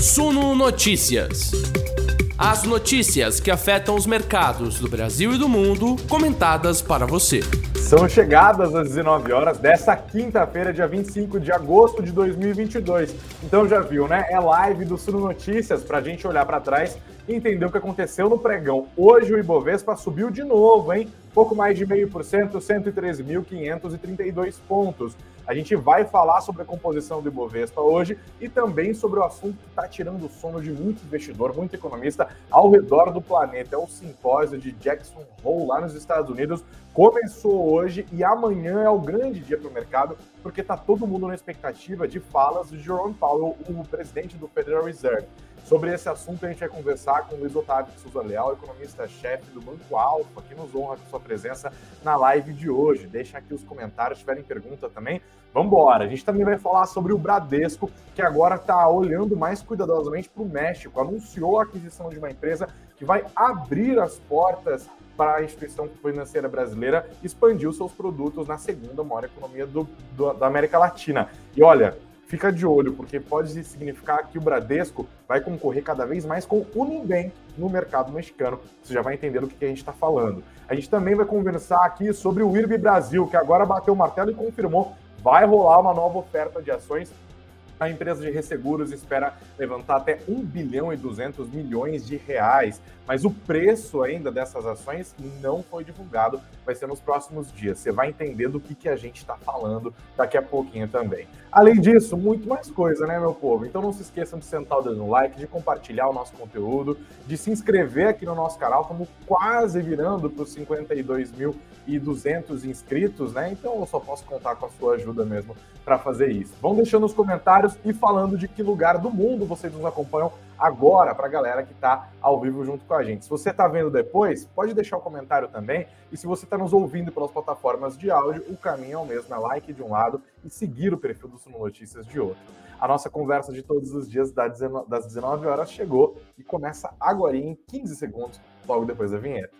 Suno Notícias. As notícias que afetam os mercados do Brasil e do mundo, comentadas para você. São chegadas às 19 horas dessa quinta-feira, dia 25 de agosto de 2022. Então já viu, né? É live do Suno Notícias para a gente olhar para trás e entender o que aconteceu no pregão. Hoje o Ibovespa subiu de novo, hein? Pouco mais de meio por cento, 113.532 pontos. A gente vai falar sobre a composição do Ibovespa hoje e também sobre o assunto que está tirando o sono de muito investidor, muito economista ao redor do planeta. É o simpósio de Jackson Hole lá nos Estados Unidos. Começou hoje e amanhã é o grande dia para o mercado, porque está todo mundo na expectativa de falas de Jerome Powell, o presidente do Federal Reserve. Sobre esse assunto, a gente vai conversar com o Luiz Otávio de Souza Leal, economista-chefe do Banco Alfa, que nos honra com sua presença na live de hoje. Deixa aqui os comentários, se tiverem pergunta também. Vamos embora. A gente também vai falar sobre o Bradesco, que agora está olhando mais cuidadosamente para o México. Anunciou a aquisição de uma empresa que vai abrir as portas para a instituição financeira brasileira expandir os seus produtos na segunda maior economia do, do, da América Latina. E olha, fica de olho, porque pode significar que o Bradesco vai concorrer cada vez mais com o Nubank no mercado mexicano. Você já vai entender do que a gente está falando. A gente também vai conversar aqui sobre o IRB Brasil, que agora bateu o martelo e confirmou vai rolar uma nova oferta de ações a empresa de resseguros espera levantar até 1 bilhão e 200 milhões de reais, mas o preço ainda dessas ações não foi divulgado, vai ser nos próximos dias. Você vai entender do que, que a gente está falando daqui a pouquinho também. Além disso, muito mais coisa, né, meu povo? Então não se esqueçam de sentar o dedo no like, de compartilhar o nosso conteúdo, de se inscrever aqui no nosso canal. Estamos quase virando para os 52.200 inscritos, né? Então eu só posso contar com a sua ajuda mesmo para fazer isso. Vão deixando nos comentários e falando de que lugar do mundo vocês nos acompanham agora para a galera que está ao vivo junto com a gente. Se você está vendo depois, pode deixar um comentário também. E se você está nos ouvindo pelas plataformas de áudio, o caminho é o mesmo, é like de um lado e seguir o perfil do Suno Notícias de outro. A nossa conversa de todos os dias das 19 horas chegou e começa agora em 15 segundos, logo depois da vinheta.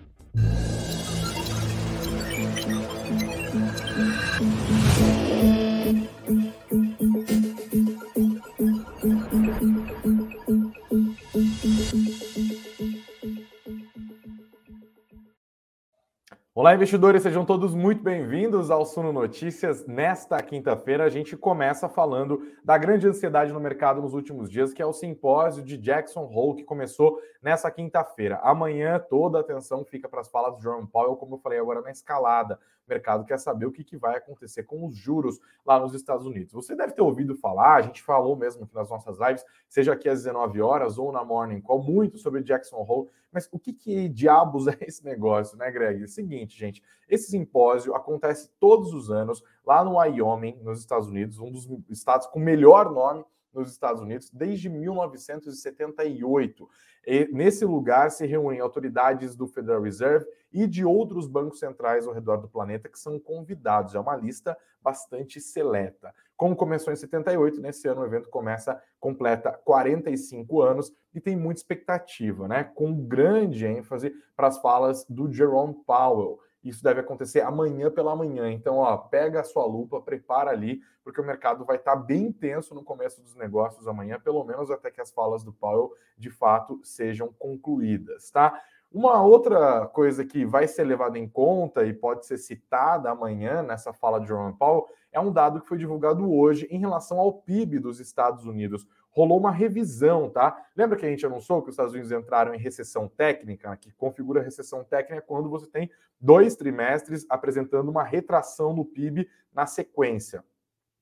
Olá, investidores, sejam todos muito bem-vindos ao Suno Notícias. Nesta quinta-feira, a gente começa falando da grande ansiedade no mercado nos últimos dias, que é o simpósio de Jackson Hole, que começou nessa quinta-feira. Amanhã, toda a atenção fica para as falas de Jerome Powell, como eu falei agora na escalada. Mercado quer saber o que, que vai acontecer com os juros lá nos Estados Unidos. Você deve ter ouvido falar, a gente falou mesmo aqui nas nossas lives, seja aqui às 19 horas ou na Morning Call, muito sobre Jackson Hole. Mas o que, que diabos é esse negócio, né, Greg? É o seguinte, gente, esse simpósio acontece todos os anos lá no Wyoming, nos Estados Unidos, um dos estados com melhor nome nos Estados Unidos desde 1978. E nesse lugar se reúnem autoridades do Federal Reserve e de outros bancos centrais ao redor do planeta que são convidados. É uma lista bastante seleta. Como começou em 78, nesse ano o evento começa, completa 45 anos e tem muita expectativa, né? Com grande ênfase para as falas do Jerome Powell. Isso deve acontecer amanhã pela manhã. Então, ó, pega a sua lupa, prepara ali, porque o mercado vai estar tá bem intenso no começo dos negócios amanhã, pelo menos até que as falas do Powell de fato sejam concluídas, tá? Uma outra coisa que vai ser levada em conta e pode ser citada amanhã nessa fala de Jerome Powell é um dado que foi divulgado hoje em relação ao PIB dos Estados Unidos rolou uma revisão, tá? Lembra que a gente anunciou que os Estados Unidos entraram em recessão técnica, que configura recessão técnica quando você tem dois trimestres apresentando uma retração no PIB na sequência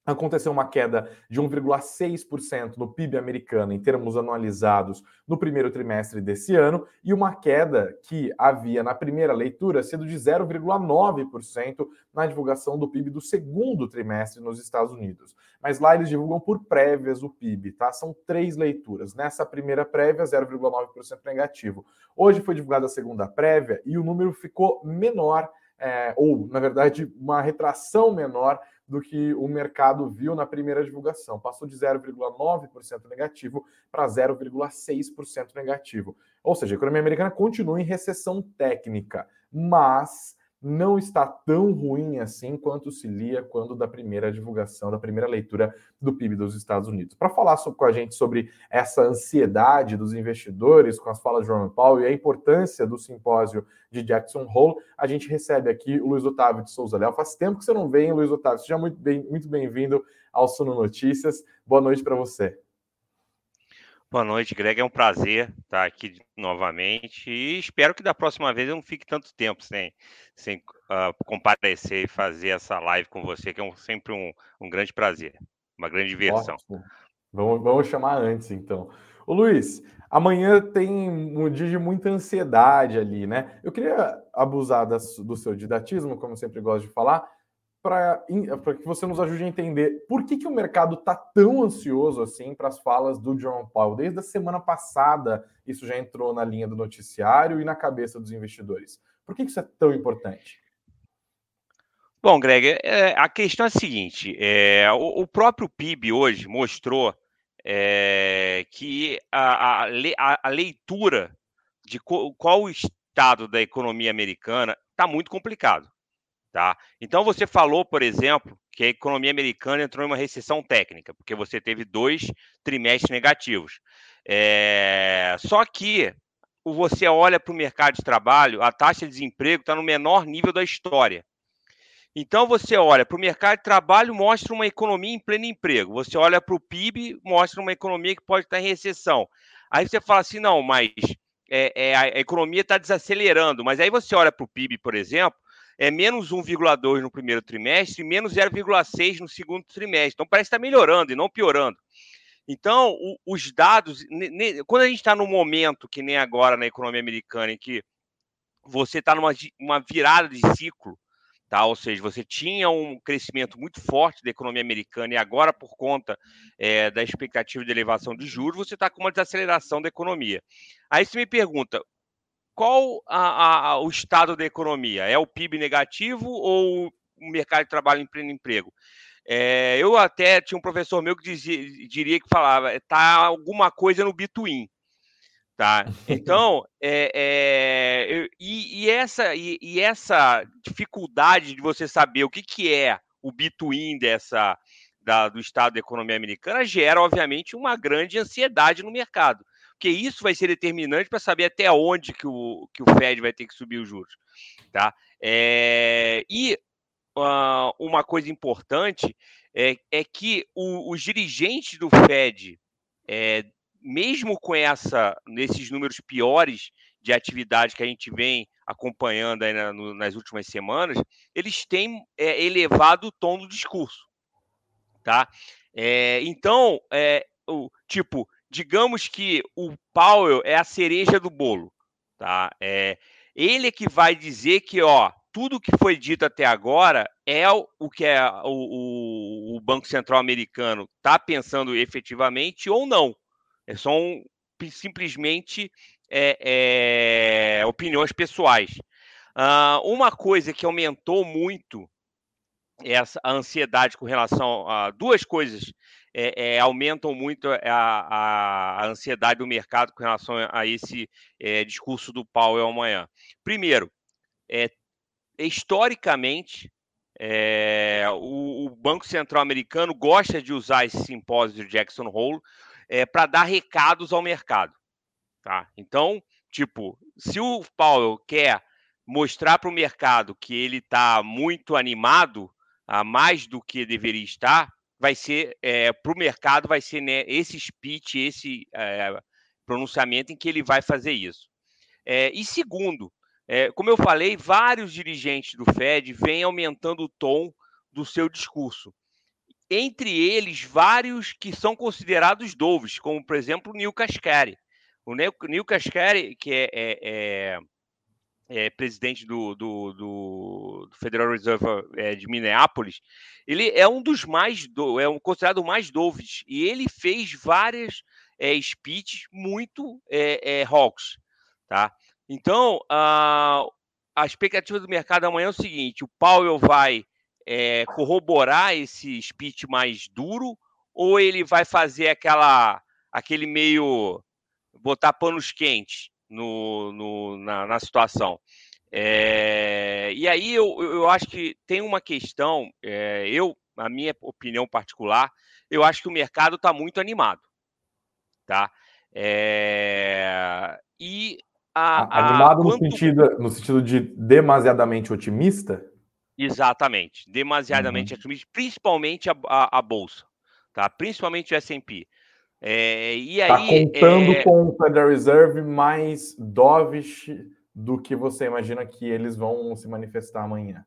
aconteceu uma queda de 1,6% no PIB americano em termos anualizados no primeiro trimestre desse ano e uma queda que havia na primeira leitura sido de 0,9% na divulgação do PIB do segundo trimestre nos Estados Unidos. Mas lá eles divulgam por prévias o PIB, tá? São três leituras. Nessa primeira prévia, 0,9% negativo. Hoje foi divulgada a segunda prévia e o número ficou menor, é, ou, na verdade, uma retração menor do que o mercado viu na primeira divulgação. Passou de 0,9% negativo para 0,6% negativo. Ou seja, a economia americana continua em recessão técnica, mas não está tão ruim assim quanto se lia quando da primeira divulgação, da primeira leitura do PIB dos Estados Unidos. Para falar com a gente sobre essa ansiedade dos investidores com as falas de Jerome Powell e a importância do simpósio de Jackson Hole, a gente recebe aqui o Luiz Otávio de Souza Léo. Faz tempo que você não vem, Luiz Otávio. Seja muito bem-vindo muito bem ao Suno Notícias. Boa noite para você. Boa noite, Greg. É um prazer estar aqui novamente e espero que da próxima vez eu não fique tanto tempo sem, sem uh, comparecer e fazer essa live com você, que é um, sempre um, um, grande prazer, uma grande diversão. Vamos, vamos chamar antes, então. Ô Luiz, amanhã tem um dia de muita ansiedade ali, né? Eu queria abusar das, do seu didatismo, como sempre gosto de falar, para que você nos ajude a entender por que, que o mercado está tão ansioso assim para as falas do John Powell. Desde a semana passada, isso já entrou na linha do noticiário e na cabeça dos investidores. Por que, que isso é tão importante? Bom, Greg, é, a questão é a seguinte: é, o, o, próprio PIB hoje mostrou é, que a, a, a, leitura de qual o estado da economia americana está muito complicado. Tá? Então você falou, por exemplo, que a economia americana entrou em uma recessão técnica, porque você teve dois trimestres negativos. É... Só que você olha para o mercado de trabalho, a taxa de desemprego está no menor nível da história. Então você olha para o mercado de trabalho, mostra uma economia em pleno emprego. Você olha para o PIB, mostra uma economia que pode estar em recessão. Aí você fala assim, não, mas é, é, a economia está desacelerando. Mas aí você olha para o PIB, por exemplo, é menos 1,2 no primeiro trimestre e menos 0,6 no segundo trimestre. Então parece estar melhorando e não piorando. Então, o, os dados, quando a gente está no momento, que nem agora na economia americana, em que você está numa uma virada de ciclo, tá? ou seja, você tinha um crescimento muito forte da economia americana e agora, por conta é, da expectativa de elevação de juros, você está com uma desaceleração da economia. Aí você me pergunta, qual a, a, o estado da economia? É o PIB negativo ou o mercado de trabalho em pleno emprego? É, eu até tinha um professor meu que dizia, diria que falava, tá alguma coisa no Bitwin. Tá? Então, é, é, e, e, essa, e, e, essa dificuldade de você saber o que, que é o Bitwin dessa, da, do estado da economia americana gera, obviamente, uma grande ansiedade no mercado porque isso vai ser determinante para saber até onde que o, que o Fed vai ter que subir os juros. Tá? É, e uh, uma coisa importante é, é que o, os dirigentes do Fed, é, mesmo com essa, nesses números piores de atividade que a gente vem acompanhando na, no, nas últimas semanas, eles têm é, elevado o tom do discurso. Tá? É, então, é, o, tipo, digamos que o Powell é a cereja do bolo, tá? É, ele é que vai dizer que, ó, tudo que foi dito até agora é o, que é o, o, o, Banco Central americano está pensando efetivamente ou não. É só um, simplesmente é, é, opiniões pessoais. Uh, uma coisa que aumentou muito essa a ansiedade com relação a duas coisas é, é, aumentam muito a, a, a, ansiedade do mercado com relação a esse é, discurso do Powell amanhã. Primeiro, é, historicamente, é, o, o, Banco Central americano gosta de usar esse simpósio de Jackson Hole é, para dar recados ao mercado. Tá? Então, tipo, se o Powell quer mostrar para o mercado que ele está muito animado, a mais do que deveria estar, vai ser é, para o mercado vai ser né, esse speech, esse é, pronunciamento em que ele vai fazer isso. É, e segundo, como eu falei, vários dirigentes do Fed vêm aumentando o tom do seu discurso. Entre eles, vários que são considerados doves, como por exemplo o Neil Kashkari. O Neil Kashkari, que é, é presidente do, do, do, Federal Reserve é, de Minneapolis, ele é um dos mais, do, é um considerado mais doves, e ele fez várias é, speeches muito é, é, hawks, tá? Então, a, a expectativa do mercado amanhã é o seguinte, o Powell vai é, corroborar esse speech mais duro, ou ele vai fazer aquela, aquele meio, botar panos quentes, no, no na, na, situação. É, e aí eu, eu acho que tem uma questão, é, eu, a minha opinião particular, eu acho que o mercado está muito animado. Tá? É, e a, animado a, no, sentido, no sentido de demasiadamente otimista? Exatamente, demasiadamente uhum. otimista, principalmente a, a, a, bolsa, tá? Principalmente o S&P. É, e tá aí, contando é... com o Federal Reserve mais dovish do que você imagina que eles vão se manifestar amanhã.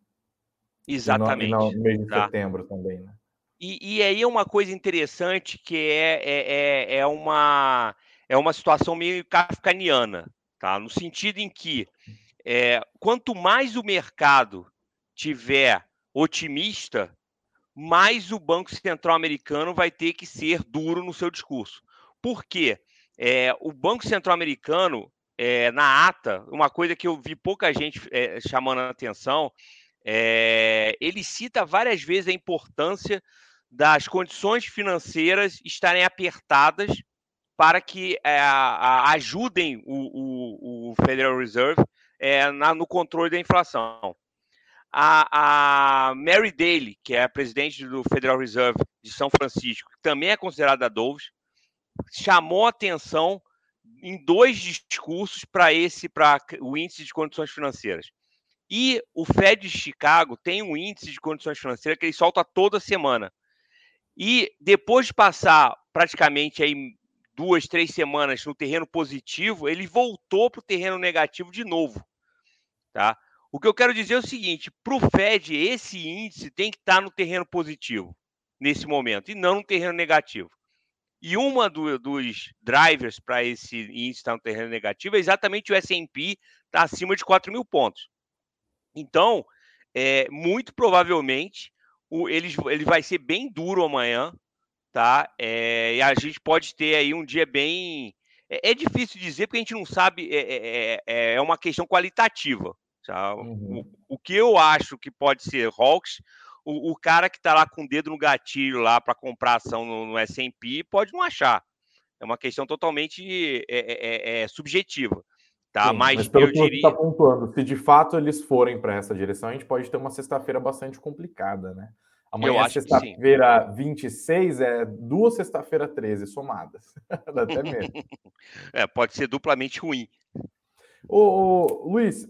Exatamente. No, no mês de tá? setembro também, né? E, e, aí é uma coisa interessante que é, é, é, é, uma, é uma situação meio kafkaniana, tá? No sentido em que é, quanto mais o mercado tiver otimista, mais o Banco Central americano vai ter que ser duro no seu discurso. Por quê? É, o Banco Central americano, é, na ata, uma coisa que eu vi pouca gente é, chamando a atenção, é, ele cita várias vezes a importância das condições financeiras estarem apertadas para que é, a, ajudem o, o, o, Federal Reserve é, na, no controle da inflação. A, a, Mary Daly, que é a presidente do Federal Reserve de São Francisco, que também é considerada Doves, chamou atenção em dois discursos para esse, para o índice de condições financeiras. E o Fed de Chicago tem um índice de condições financeiras que ele solta toda semana. E depois de passar praticamente aí duas, três semanas no terreno positivo, ele voltou para o terreno negativo de novo. Tá? O que eu quero dizer é o seguinte: para o Fed, esse índice tem que estar no terreno positivo nesse momento e não no terreno negativo. E uma do, dos drivers para esse índice estar no terreno negativo é exatamente o S&P estar tá acima de 4 mil pontos. Então, é, muito provavelmente, o, ele, ele vai ser bem duro amanhã, tá? É, e a gente pode ter aí um dia bem. É, é difícil dizer porque a gente não sabe, é, é, é, é uma questão qualitativa. Tá? Uhum. O, o, que eu acho que pode ser Hawks, o, o cara que está lá com o dedo no gatilho lá para comprar ação no, no S&P pode não achar. É uma questão totalmente é, subjetiva. Tá, Sim, mas, mas pelo que diria... você está pontuando, se de fato eles forem para essa direção, a gente pode ter uma sexta-feira bastante complicada, né? Amanhã, sexta-feira 26, é duas sexta-feira 13 somadas. Até mesmo. é, pode ser duplamente ruim. Ô, ô, Luiz,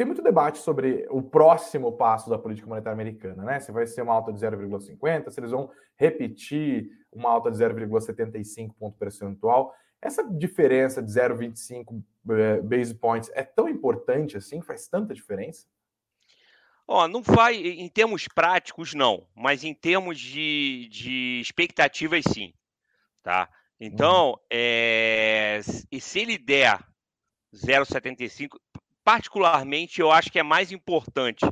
tem muito debate sobre o próximo passo da política monetária americana, né? Se vai ser uma alta de 0,50, se eles vão repetir uma alta de 0,75 ponto percentual. Essa diferença de 0,25 eh, base points é tão importante assim? Faz tanta diferença? Ó, não vai, em termos práticos, não, mas em termos de, de expectativas, sim. Tá? Então, uhum. é, e se ele der 0,75, particularmente, eu acho que é mais importante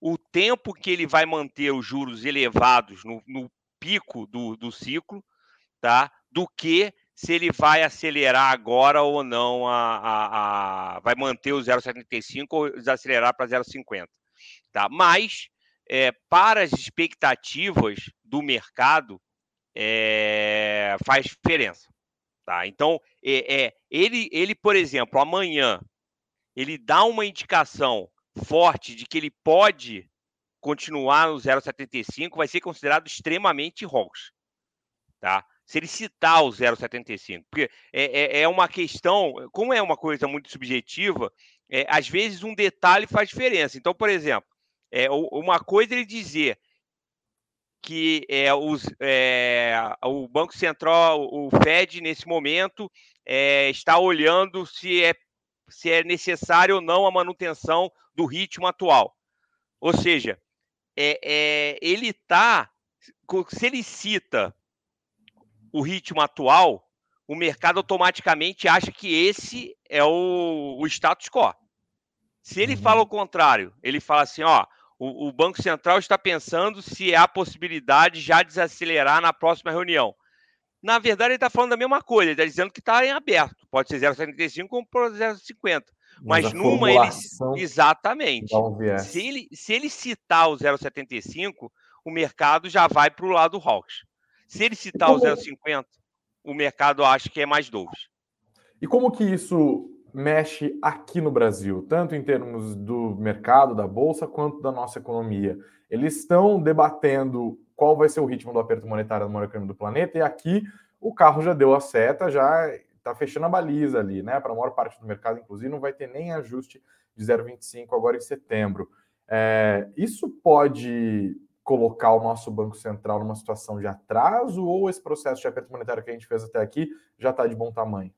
o tempo que ele vai manter os juros elevados no, no pico do, do ciclo, tá? do que se ele vai acelerar agora ou não, a, a, a vai manter o 0,75 ou desacelerar para 0,50. Tá? Mas, é, para as expectativas do mercado, é, faz diferença. Tá? Então, é, é, ele, ele, por exemplo, amanhã, ele dá uma indicação forte de que ele pode continuar no 0,75, vai ser considerado extremamente rogos. Tá? Se ele citar o 0,75, porque é, é, é, uma questão, como é uma coisa muito subjetiva, é, às vezes um detalhe faz diferença. Então, por exemplo, é, uma coisa é ele dizer que é, os, é, o Banco Central, o Fed, nesse momento, é, está olhando se é, se é necessário ou não a manutenção do ritmo atual. Ou seja, é, é, ele está. Se ele cita o ritmo atual, o mercado automaticamente acha que esse é o, o status quo. Se ele uhum. fala o contrário, ele fala assim: ó, o, o, Banco Central está pensando se há possibilidade já desacelerar na próxima reunião. Na verdade, ele está falando a mesma coisa, ele está dizendo que está em aberto. Pode ser 0,75 como 0,50. Mas, Mas numa ele. Exatamente. Se, ele, se ele citar o 0,75, o mercado já vai para o lado Hawks. Se ele citar como... o 0,50, o mercado acha que é mais dois. E como que isso mexe aqui no Brasil, tanto em termos do mercado, da bolsa, quanto da nossa economia? Eles estão debatendo qual vai ser o ritmo do aperto monetário no maior economia do planeta, e aqui o carro já deu a seta, já está fechando a baliza ali, né? Para a maior parte do mercado, inclusive, não vai ter nem ajuste de 0,25 agora em setembro. É, isso pode colocar o nosso Banco Central numa situação de atraso ou esse processo de aperto monetário que a gente fez até aqui já está de bom tamanho?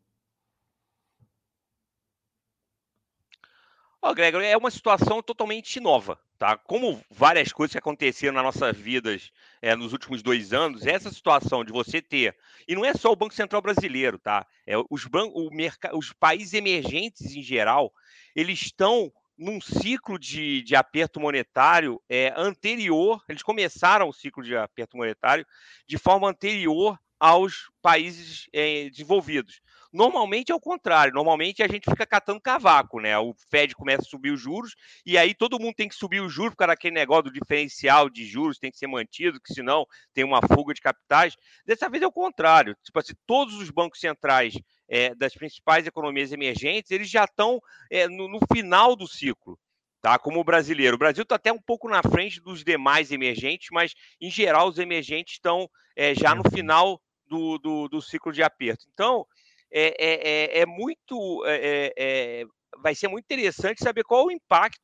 Ó, oh, Gregor, é uma situação totalmente nova, tá? Como várias coisas que aconteceram nas nossas vidas é, nos últimos dois anos, essa situação de você ter, e não é só o Banco Central brasileiro, tá? É, os, ban o os países emergentes em geral, eles estão num ciclo de, de aperto monetário é, anterior, eles começaram o ciclo de aperto monetário de forma anterior aos países é, desenvolvidos. Normalmente é o contrário, normalmente a gente fica catando cavaco, né? O Fed começa a subir os juros e aí todo mundo tem que subir os juros para aquele negócio do diferencial de juros tem que ser mantido, que senão tem uma fuga de capitais. Dessa vez é o contrário. Tipo assim, todos os bancos centrais é, das principais economias emergentes, eles já estão é, no, no final do ciclo tá? Como o brasileiro. O Brasil está até um pouco na frente dos demais emergentes, mas em geral os emergentes estão é, já no uhum. final do, do, do, ciclo de aperto. Então, é, é, é, é muito. É, é, vai ser muito interessante saber qual o impacto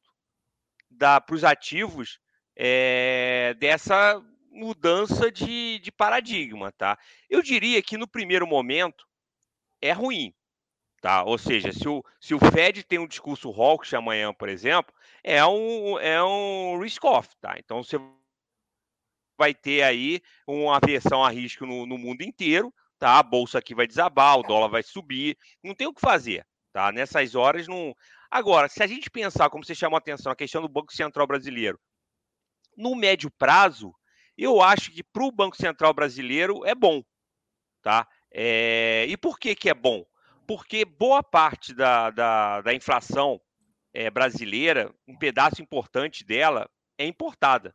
para os ativos dessa mudança de, de paradigma, tá? Eu diria que no primeiro momento é ruim, tá? Ou seja, se o, se o Fed tem um discurso hawkish amanhã, por exemplo, é um, é um risk-off, tá? Então você vai ter aí uma aversão a risco no, no mundo inteiro, tá? A bolsa aqui vai desabar, o dólar vai subir, não tem o que fazer, tá? Nessas horas não. Agora, se a gente pensar, como você chamou a atenção, a questão do Banco Central brasileiro, no médio prazo, eu acho que para o Banco Central brasileiro é bom, tá? É... E por que, que é bom? Porque boa parte da, da, da inflação é, brasileira, um pedaço importante dela é importada,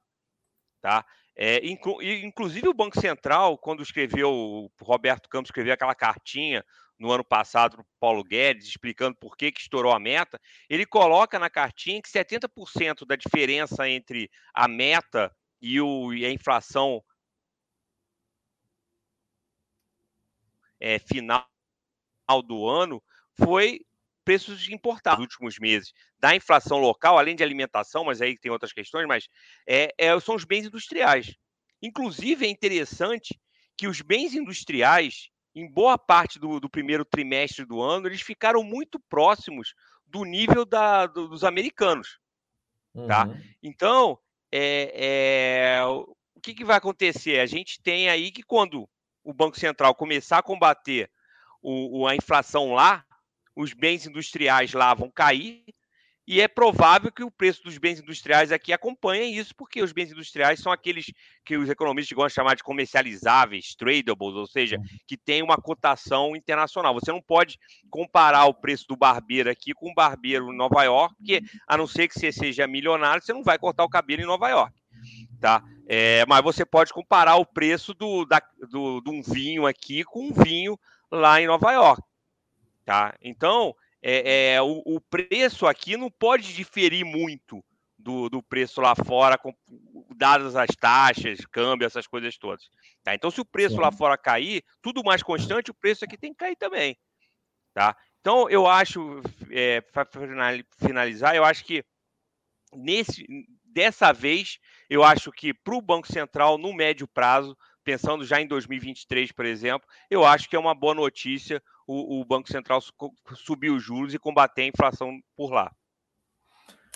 tá? É, inclu inclusive o Banco Central, quando escreveu, o Roberto Campos escreveu aquela cartinha no ano passado para Paulo Guedes, explicando por que, que estourou a meta, ele coloca na cartinha que 70% da diferença entre a meta e, o, e a inflação é, final do ano foi preços importados nos últimos meses da inflação local, além de alimentação, mas aí tem outras questões, mas é, é, são os bens industriais. Inclusive, é interessante que os bens industriais, em boa parte do, do primeiro trimestre do ano, eles ficaram muito próximos do nível da, do, dos americanos. Tá? Uhum. Então, é, é, o que, que vai acontecer? A gente tem aí que quando o Banco Central começar a combater o, a inflação lá, os bens industriais lá vão cair, e é provável que o preço dos bens industriais aqui acompanhe isso, porque os bens industriais são aqueles que os economistas gostam de chamar de comercializáveis, tradables, ou seja, uhum. que tem uma cotação internacional. Você não pode comparar o preço do barbeiro aqui com o barbeiro em Nova York, porque a não ser que você seja milionário, você não vai cortar o cabelo em Nova York. Tá? É, mas você pode comparar o preço do, da, do, de um vinho aqui com um vinho lá em Nova York. Tá? Então, é, é o, o, preço aqui não pode diferir muito do, do preço lá fora, com, dadas as taxas, câmbio, essas coisas todas. Tá? Então, se o preço Sim. lá fora cair, tudo mais constante, o preço aqui tem que cair também. Tá? Então, eu acho, é, para finalizar, eu acho que nesse, dessa vez, eu acho que para o Banco Central, no médio prazo, pensando já em 2023, por exemplo, eu acho que é uma boa notícia o, o Banco Central subir os juros e combater a inflação por lá.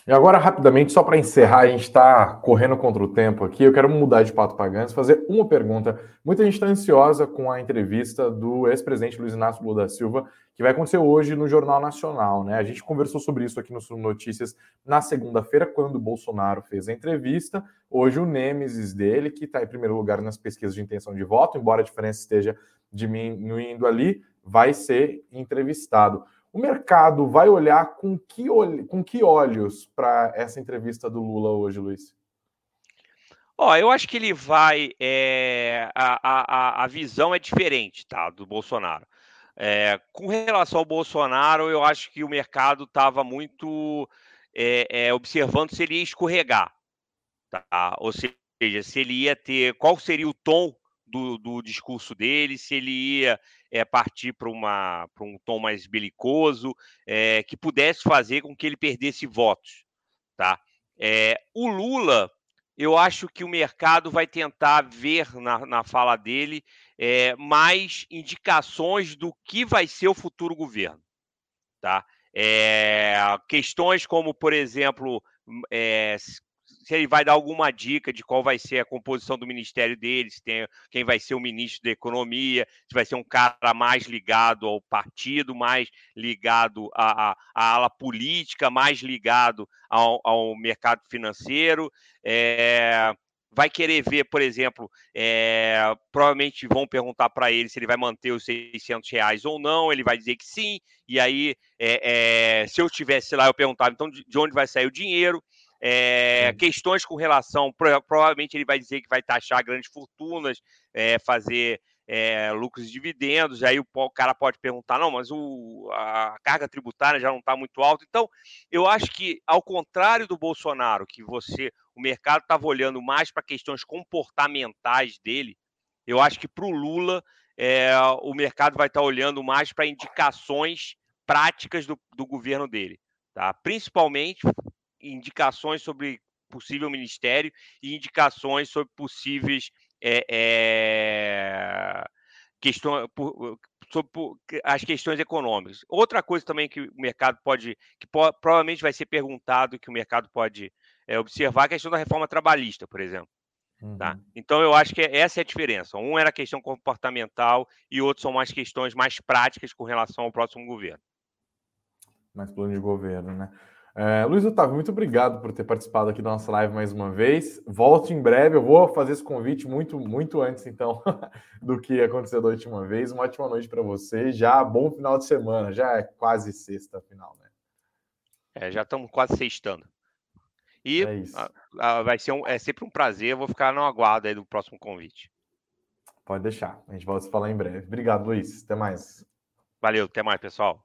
E agora, rapidamente, só para encerrar, a gente está correndo contra o tempo aqui. Eu quero mudar de pato pagantes, fazer uma pergunta. Muita gente está ansiosa com a entrevista do ex-presidente Luiz Inácio Lula da Silva, que vai acontecer hoje no Jornal Nacional. Né? A gente conversou sobre isso aqui no Sul Notícias na segunda-feira, quando o Bolsonaro fez a entrevista. Hoje, o Nêmesis dele, que está em primeiro lugar nas pesquisas de intenção de voto, embora a diferença esteja diminuindo ali, vai ser entrevistado. O mercado vai olhar com que, com que olhos para essa entrevista do Lula hoje, Luiz? Ó, oh, eu acho que ele vai. É... A, a, a visão é diferente, tá? Do Bolsonaro. É, com relação ao Bolsonaro, eu acho que o mercado estava muito é, é, observando se ele ia escorregar, tá? Ou seja, se ele ia ter, qual seria o tom do, do discurso dele, se ele ia partir para um tom mais belicoso, que pudesse fazer com que ele perdesse votos, tá? O Lula, eu acho que o mercado vai tentar ver na, na fala dele é, mais indicações do que vai ser o futuro governo. Tá? É, questões como, por exemplo, é, se ele vai dar alguma dica de qual vai ser a composição do ministério dele, se tem, quem vai ser o ministro da Economia, se vai ser um cara mais ligado ao partido, mais ligado à, à, à ala política, mais ligado ao, ao mercado financeiro. É, vai querer ver, por exemplo, é, provavelmente vão perguntar para ele se ele vai manter os 600 reais ou não, ele vai dizer que sim, e aí, é, é, se eu estivesse lá, eu perguntava, então, de onde vai sair o dinheiro? É, questões com relação, provavelmente ele vai dizer que vai taxar grandes fortunas, fazer lucros e dividendos, aí o, o, cara pode perguntar, não, mas o, a carga tributária já não está muito alta. Então, eu acho que, ao contrário do Bolsonaro, que você, o mercado estava olhando mais para questões comportamentais dele, eu acho que para o Lula, é, o mercado vai estar tá olhando mais para indicações práticas do, do governo dele. Tá? Principalmente indicações sobre possível ministério e indicações sobre possíveis é, é, questão, por, sobre as questões econômicas. Outra coisa também que o mercado pode, que po provavelmente vai ser perguntado, que o mercado pode é, observar, a questão da reforma trabalhista, por exemplo. Tá? Uhum. Tá? Então, eu acho que essa é a diferença. Um era a questão comportamental e outros são mais questões mais práticas com relação ao próximo governo. Mais plano de governo, né? É, Luiz Otávio, muito obrigado por ter participado aqui da nossa live mais uma vez. Volte em breve, eu vou fazer esse convite muito, muito antes, então, do que aconteceu da última vez. Uma ótima noite para você. Já bom final de semana, já é quase sexta final, né? É, já estamos quase sextando. E é a, a, vai ser um, é sempre um prazer, eu vou ficar no aguardo aí do próximo convite. Pode deixar, a gente volta a se falar em breve. Obrigado, Luiz. Até mais. Valeu, até mais, pessoal.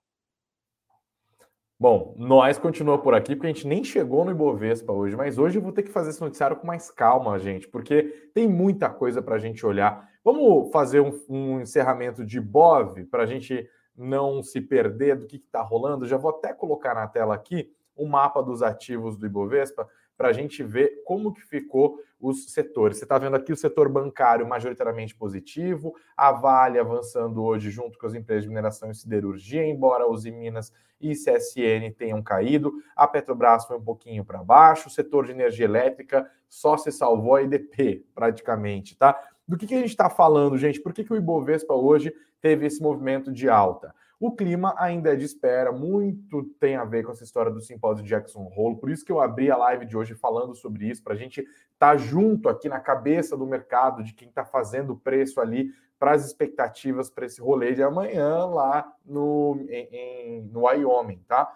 Bom, nós continua por aqui, porque a gente nem chegou no Ibovespa hoje, mas hoje eu vou ter que fazer esse noticiário com mais calma, gente, porque tem muita coisa para a gente olhar. Vamos fazer um, um encerramento de BOV para a gente não se perder do que está rolando. Já vou até colocar na tela aqui o mapa dos ativos do Ibovespa para a gente ver como que ficou os setores. Você está vendo aqui o setor bancário majoritariamente positivo, a Vale avançando hoje junto com as empresas de mineração e siderurgia, embora os Minas e CSN tenham caído, a Petrobras foi um pouquinho para baixo, o setor de energia elétrica só se salvou a EDP, praticamente, tá? Do que, que a gente está falando, gente? Por que, que o Ibovespa hoje teve esse movimento de alta? O clima ainda é de espera, muito tem a ver com essa história do simpósio Jackson Hole, por isso que eu abri a live de hoje falando sobre isso, para a gente estar tá junto aqui na cabeça do mercado, de quem está fazendo o preço ali para as expectativas para esse rolê de amanhã lá no, em, em, no Wyoming, tá?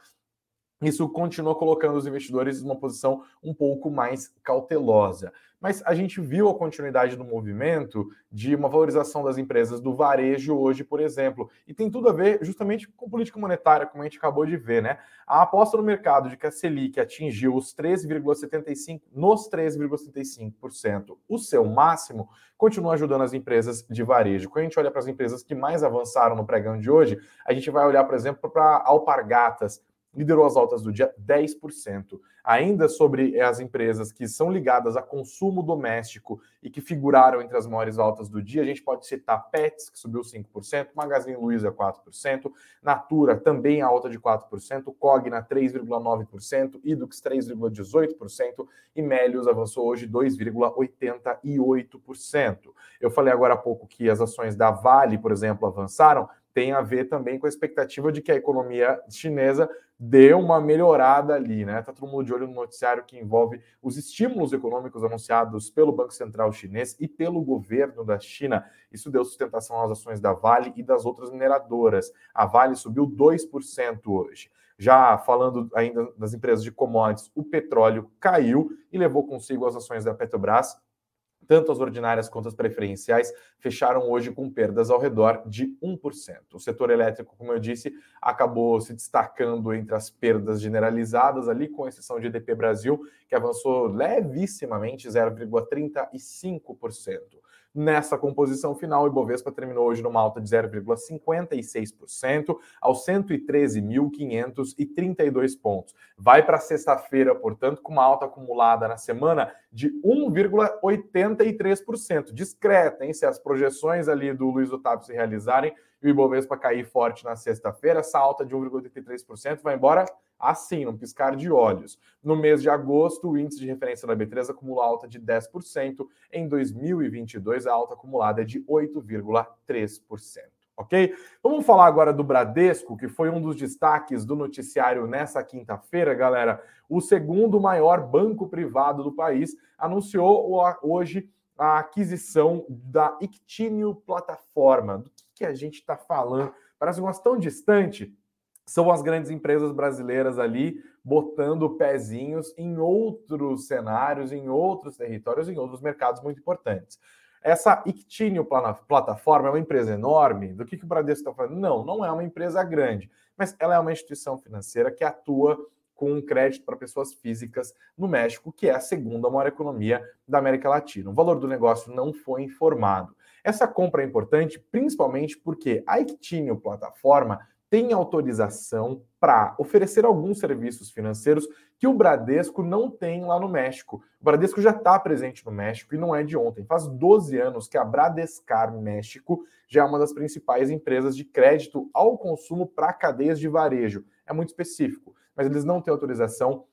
Isso continua colocando os investidores numa posição um pouco mais cautelosa mas a gente viu a continuidade do movimento de uma valorização das empresas do varejo hoje, por exemplo, e tem tudo a ver justamente com política monetária, como a gente acabou de ver, né? A aposta no mercado de que a Selic atingiu os 13,75 nos 13,75%, o seu máximo, continua ajudando as empresas de varejo. Quando a gente olha para as empresas que mais avançaram no pregão de hoje, a gente vai olhar, por exemplo, para Alpargatas, liderou as altas do dia 10%. Ainda sobre as empresas que são ligadas a consumo doméstico e que figuraram entre as maiores altas do dia, a gente pode citar Pets, que subiu 5%, Magazine Luiza 4%, Natura também alta de 4%, Cogna 3,9%, Idux 3,18% e Melius avançou hoje 2,88%. Eu falei agora há pouco que as ações da Vale, por exemplo, avançaram, tem a ver também com a expectativa de que a economia chinesa dê uma melhorada ali, né? Tá todo mundo de olho no noticiário que envolve os estímulos econômicos anunciados pelo Banco Central chinês e pelo governo da China. Isso deu sustentação às ações da Vale e das outras mineradoras. A Vale subiu 2% hoje. Já falando ainda das empresas de commodities, o petróleo caiu e levou consigo as ações da Petrobras tanto as ordinárias quanto as preferenciais fecharam hoje com perdas ao redor de 1%. O setor elétrico, como eu disse, acabou se destacando entre as perdas generalizadas ali, com exceção de EDP Brasil, que avançou levissimamente 0,35%. Nessa composição final, o Ibovespa terminou hoje numa alta de 0,56% aos 113.532 pontos. Vai para sexta-feira, portanto, com uma alta acumulada na semana de 1,83%. Discreta, hein? Se as projeções ali do Luiz Otávio se realizarem e o Ibovespa cair forte na sexta-feira, essa alta de 1,83% vai embora assim, num piscar de olhos. No mês de agosto, o índice de referência da B3 acumula alta de 10%. Em 2022, a alta acumulada é de 8,3%. Ok? Vamos falar agora do Bradesco, que foi um dos destaques do noticiário nessa quinta-feira, galera. O segundo maior banco privado do país anunciou hoje a aquisição da Ictínio Plataforma. Do que, que a gente está falando? Parece um negócio tão distante são as grandes empresas brasileiras ali botando pezinhos em outros cenários, em outros territórios, em outros mercados muito importantes. Essa Ictínio Plataforma é uma empresa enorme? Do que, que o Bradesco está falando? Não, não é uma empresa grande, mas ela é uma instituição financeira que atua com crédito para pessoas físicas no México, que é a segunda maior economia da América Latina. O valor do negócio não foi informado. Essa compra é importante principalmente porque a Ictínio Plataforma tem autorização para oferecer alguns serviços financeiros que o Bradesco não tem lá no México. O Bradesco já está presente no México e não é de ontem. Faz 12 anos que a Bradescar México já é uma das principais empresas de crédito ao consumo para cadeias de varejo. É muito específico, mas eles não têm autorização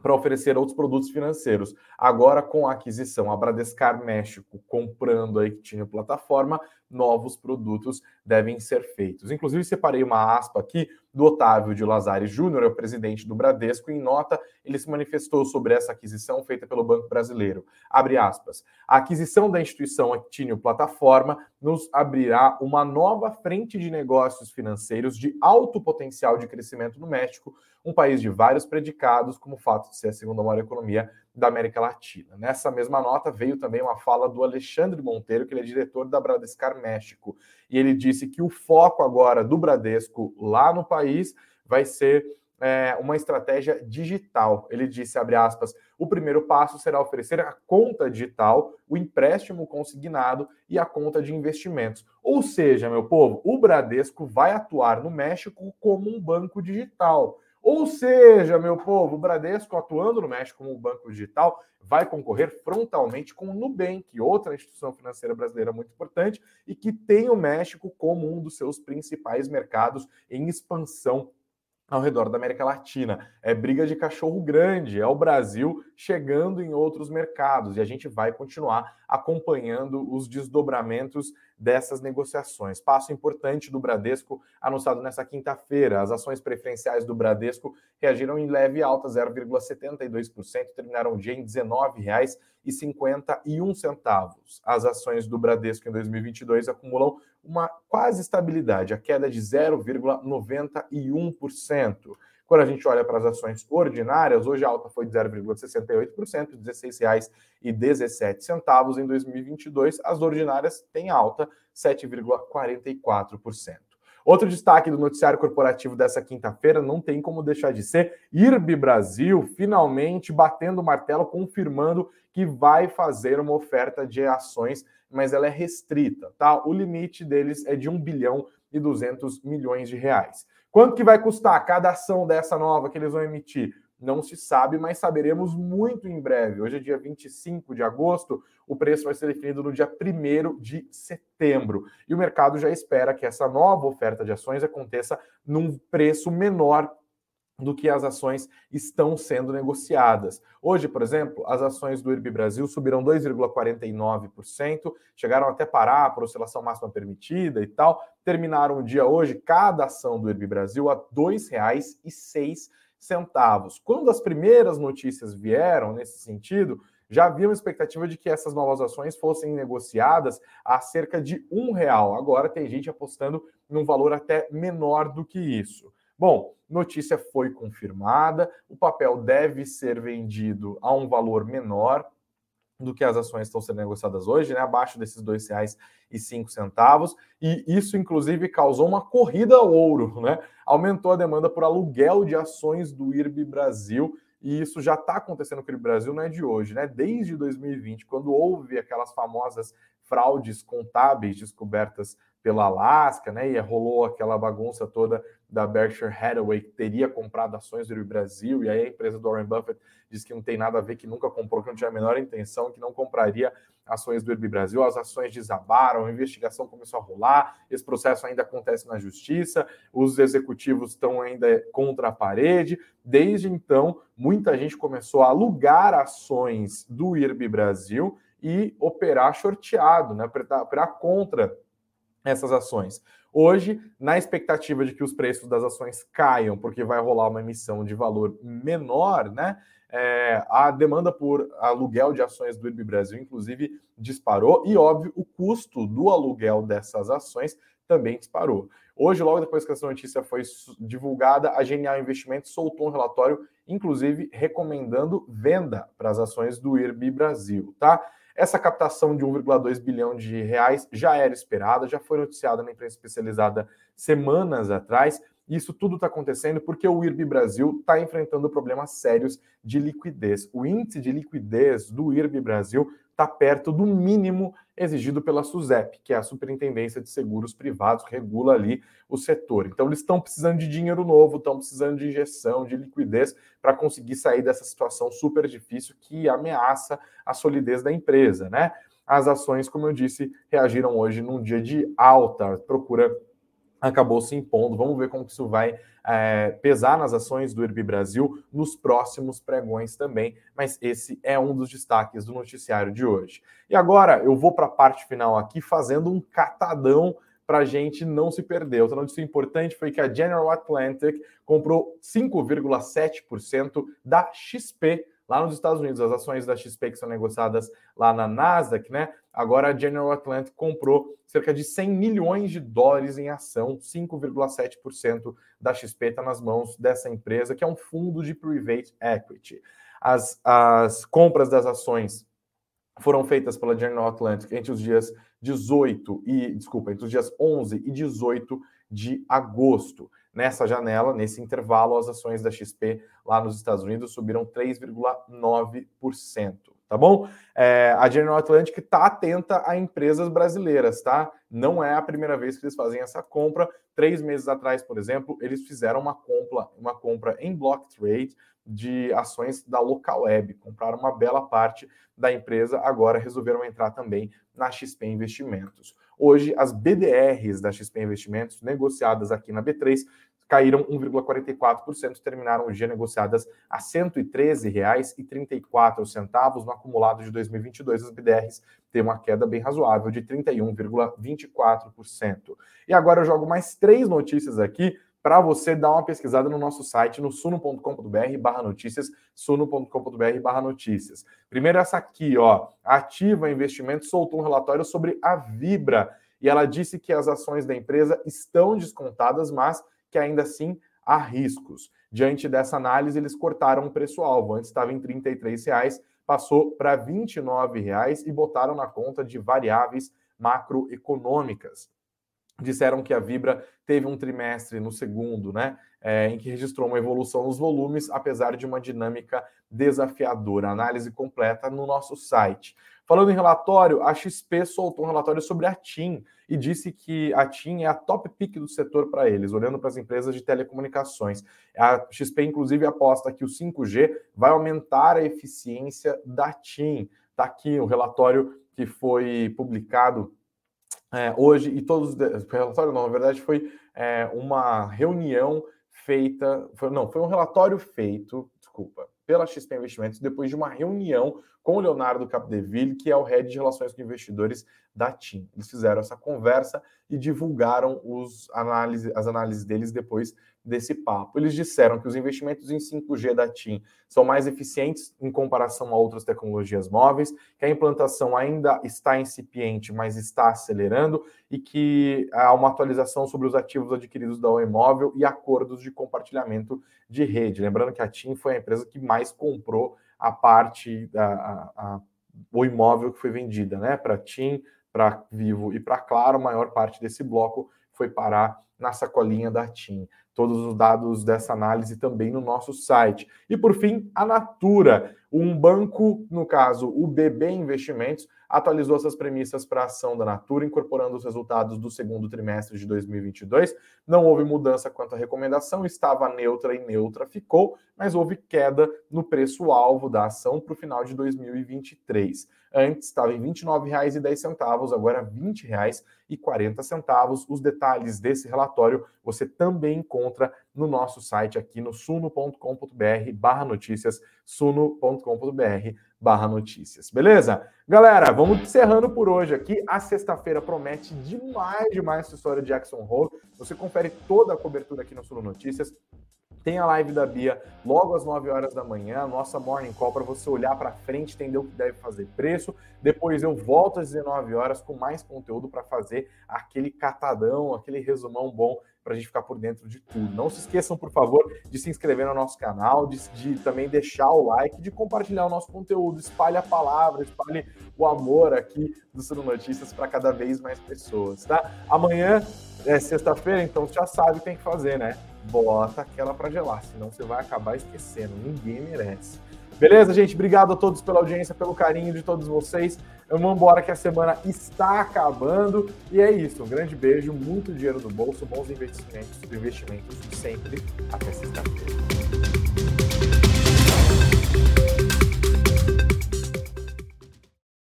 para oferecer outros produtos financeiros. Agora, com a aquisição, a Bradescar México comprando a Ictínio Plataforma, novos produtos devem ser feitos. Inclusive, separei uma aspa aqui do Otávio de Lazari Júnior, é o presidente do Bradesco, em nota, ele se manifestou sobre essa aquisição feita pelo Banco Brasileiro. Abre aspas. A aquisição da instituição Actínio Plataforma nos abrirá uma nova frente de negócios financeiros de alto potencial de crescimento no México, um país de vários predicados, como o fato de ser a segunda maior economia da América Latina. Nessa mesma nota veio também uma fala do Alexandre Monteiro, que ele é diretor da Bradescar México, e ele disse que o foco agora do Bradesco lá no país vai ser é, uma estratégia digital. Ele disse, abre aspas, o primeiro passo será oferecer a conta digital, o empréstimo consignado e a conta de investimentos. Ou seja, meu povo, o Bradesco vai atuar no México como um banco digital. Ou seja, meu povo, o Bradesco, atuando no México como um banco digital, vai concorrer frontalmente com o Nubank, outra instituição financeira brasileira muito importante e que tem o México como um dos seus principais mercados em expansão ao redor da América Latina. É briga de cachorro grande, é o Brasil chegando em outros mercados e a gente vai continuar acompanhando os desdobramentos dessas negociações. Passo importante do Bradesco anunciado nessa quinta-feira. As ações preferenciais do Bradesco reagiram em leve alta, 0,72%, terminaram o dia em R$ 19,51. As ações do Bradesco em 2022 acumulam uma quase estabilidade, a queda de 0,91%. Quando a gente olha para as ações ordinárias, hoje a alta foi de 0,68%, R$ 16,17. Em 2022, as ordinárias têm alta 7,44%. Outro destaque do noticiário corporativo dessa quinta-feira não tem como deixar de ser IRB Brasil finalmente batendo o martelo, confirmando que vai fazer uma oferta de ações, mas ela é restrita, tá? O limite deles é de 1 bilhão e 200 milhões de reais. Quanto que vai custar cada ação dessa nova que eles vão emitir? Não se sabe, mas saberemos muito em breve. Hoje é dia 25 de agosto, o preço vai ser definido no dia 1 de setembro. E o mercado já espera que essa nova oferta de ações aconteça num preço menor do que as ações estão sendo negociadas. Hoje, por exemplo, as ações do IRB Brasil subiram 2,49%, chegaram até parar por oscilação máxima permitida e tal. Terminaram o dia hoje, cada ação do IRB Brasil a R$ 2,06. Quando as primeiras notícias vieram nesse sentido, já havia uma expectativa de que essas novas ações fossem negociadas a cerca de um real. Agora tem gente apostando num valor até menor do que isso. Bom, notícia foi confirmada, o papel deve ser vendido a um valor menor. do que as ações estão sendo negociadas hoje, né, abaixo desses R$ 2,05. E isso, inclusive, causou uma corrida ao ouro, né? Aumentou a demanda por aluguel de ações do IRB Brasil. E isso já está acontecendo com o IRB Brasil, não é de hoje, né? Desde 2020, quando houve aquelas famosas fraudes contábeis descobertas pela Alaska, né? E rolou aquela bagunça toda da Berkshire Hathaway que teria comprado ações do Brasil, e aí a empresa do Warren Buffett diz que não tem nada a ver, que nunca comprou, que não tinha a menor intenção, que não compraria ações do Brasil. As ações desabaram, a investigação começou a rolar, esse processo ainda acontece na justiça, os executivos estão ainda contra a parede. Desde então, muita gente começou a alugar ações do IRB Brasil e operar shorteado, né? operar contra essas ações. Hoje, na expectativa de que os preços das ações caiam, porque vai rolar uma emissão de valor menor, né? É, a demanda por aluguel de ações do IRB Brasil, inclusive, disparou, e óbvio, o custo do aluguel dessas ações também disparou. Hoje, logo depois que essa notícia foi divulgada, a Genial Investimentos soltou um relatório, inclusive recomendando venda para as ações do IRB Brasil, tá? Essa captação de 1,2 bilhão de reais já era esperada, já foi noticiada na imprensa especializada semanas atrás. Isso tudo está acontecendo porque o IRB Brasil está enfrentando problemas sérios de liquidez. O índice de liquidez do IRB Brasil está perto do mínimo exigido pela SUSEP, que é a Superintendência de Seguros Privados, regula ali o setor. Então, eles estão precisando de dinheiro novo, estão precisando de injeção, de liquidez, para conseguir sair dessa situação super difícil que ameaça a solidez da empresa, né? As ações, como eu disse, reagiram hoje num dia de alta, procura acabou se impondo. Vamos ver como isso vai é, pesar nas ações do IRB Brasil nos próximos pregões também, mas esse é um dos destaques do noticiário de hoje. E agora eu vou para a parte final aqui fazendo um catadão para a gente não se perder. Outra notícia importante foi que a General Atlantic comprou 5,7% da XP lá nos Estados Unidos. As ações da XP que são negociadas lá na Nasdaq, né? Agora a General Atlantic comprou cerca de 100 milhões de dólares em ação, 5,7% da XP está nas mãos dessa empresa, que é um fundo de private equity. As, as compras das ações foram feitas pela General Atlantic entre os dias 18 e, desculpa, entre os dias 11 e 18 de agosto. Nessa janela, nesse intervalo, as ações da XP lá nos Estados Unidos subiram 3,9%. Tá bom? É, a General Atlantic está atenta a empresas brasileiras, tá? Não é a primeira vez que eles fazem essa compra. Três meses atrás, por exemplo, eles fizeram uma compra, uma compra em block trade de ações da local web, compraram uma bela parte da empresa, agora resolveram entrar também na XP Investimentos. Hoje, as BDRs da XP Investimentos, negociadas aqui na B3, caíram 1,44%, terminaram o dia negociadas a R$ 113,34 no acumulado de 2022. As BDRs têm uma queda bem razoável de 31,24%. E agora eu jogo mais três notícias aqui para você dar uma pesquisada no nosso site, no suno.com.br barra notícias, suno.com.br barra notícias. Primeiro essa aqui, ó, Ativa Investimentos soltou um relatório sobre a Vibra e ela disse que as ações da empresa estão descontadas, mas que ainda assim há riscos. Diante dessa análise, eles cortaram o preço-alvo. Antes estava em R$ 33,00, passou para R$ 29,00 e botaram na conta de variáveis macroeconômicas disseram que a Vibra teve um trimestre no segundo, né, é, em que registrou uma evolução nos volumes, apesar de uma dinâmica desafiadora. Análise completa no nosso site. Falando em relatório, a XP soltou um relatório sobre a TIM e disse que a TIM é a top pick do setor para eles, olhando para as empresas de telecomunicações. A XP, inclusive, aposta que o 5G vai aumentar a eficiência da TIM. Está aqui o relatório que foi publicado é, hoje, e todos. O relatório, não, na verdade, foi é, uma reunião feita. Foi, não, foi um relatório feito, desculpa, pela XP Investimentos, depois de uma reunião com o Leonardo Capdeville, que é o head de relações com investidores da TIM. Eles fizeram essa conversa e divulgaram análise, as análises deles depois desse papo. Eles disseram que os investimentos em 5G da TIM são mais eficientes em comparação a outras tecnologias móveis, que a implantação ainda está incipiente, mas está acelerando e que há uma atualização sobre os ativos adquiridos da Oi Móvel e acordos de compartilhamento de rede. Lembrando que a TIM foi a empresa que mais comprou a parte da, a, a o imóvel que foi vendida, né? Para TIM, para Vivo e para Claro, a maior parte desse bloco foi parar na sacolinha da TIM. Todos os dados dessa análise também no nosso site. E por fim, a Natura, um banco, no caso o BB Investimentos, atualizou essas premissas para a ação da Natura, incorporando os resultados do segundo trimestre de 2022. Não houve mudança quanto à recomendação, estava neutra e neutra ficou, mas houve queda no preço-alvo da ação para o final de 2023. Antes estava em R$ 29,10, agora R$ 20,40. Os detalhes desse relatório você também encontra no nosso site aqui no suno.com.br barra notícias, suno.com.br barra notícias. Beleza? Galera, vamos encerrando por hoje aqui. A sexta-feira promete demais, demais essa história de Jackson Hole. Você confere toda a cobertura aqui no Suno Notícias. Tem a live da Bia logo às 9 horas da manhã, nossa morning call para você olhar para frente, entender o que deve fazer preço. Depois eu volto às 19 horas com mais conteúdo para fazer aquele catadão, aquele resumão bom para a gente ficar por dentro de tudo. Não se esqueçam, por favor, de se inscrever no nosso canal, de, de também deixar o like, de compartilhar o nosso conteúdo, espalhe a palavra, espalhe o amor aqui do Suno Notícias para cada vez mais pessoas, tá? Amanhã é sexta-feira, então já sabe o que tem que fazer, né? Bota aquela para gelar, senão você vai acabar esquecendo. Ninguém merece. Beleza, gente? Obrigado a todos pela audiência, pelo carinho de todos vocês. Vamos embora que a semana está acabando. E é isso. Um grande beijo, muito dinheiro no bolso, bons investimentos, investimentos sempre. Até sexta